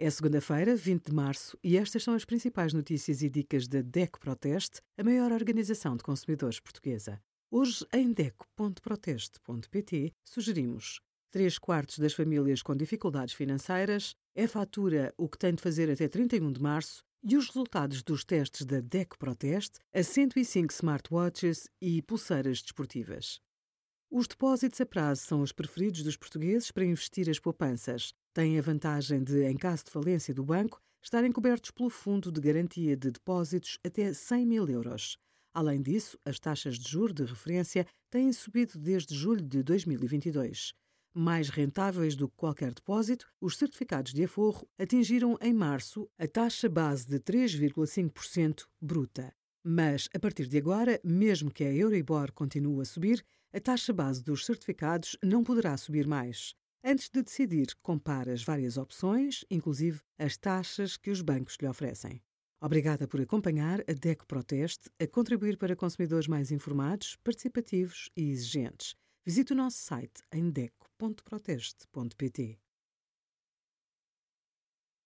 É segunda-feira, 20 de março, e estas são as principais notícias e dicas da DECO Proteste, a maior organização de consumidores portuguesa. Hoje, em DECO.proteste.pt, sugerimos 3 quartos das famílias com dificuldades financeiras, é fatura o que tem de fazer até 31 de março e os resultados dos testes da DECO Proteste a 105 smartwatches e pulseiras desportivas. Os depósitos a prazo são os preferidos dos portugueses para investir as poupanças têm a vantagem de, em caso de falência do banco, estarem cobertos pelo Fundo de Garantia de Depósitos até 100 mil euros. Além disso, as taxas de juro de referência têm subido desde julho de 2022. Mais rentáveis do que qualquer depósito, os certificados de aforro atingiram em março a taxa base de 3,5% bruta. Mas, a partir de agora, mesmo que a Euribor continue a subir, a taxa base dos certificados não poderá subir mais. Antes de decidir, compare as várias opções, inclusive as taxas que os bancos lhe oferecem. Obrigada por acompanhar a DECO Proteste a contribuir para consumidores mais informados, participativos e exigentes. Visite o nosso site em deco.proteste.pt.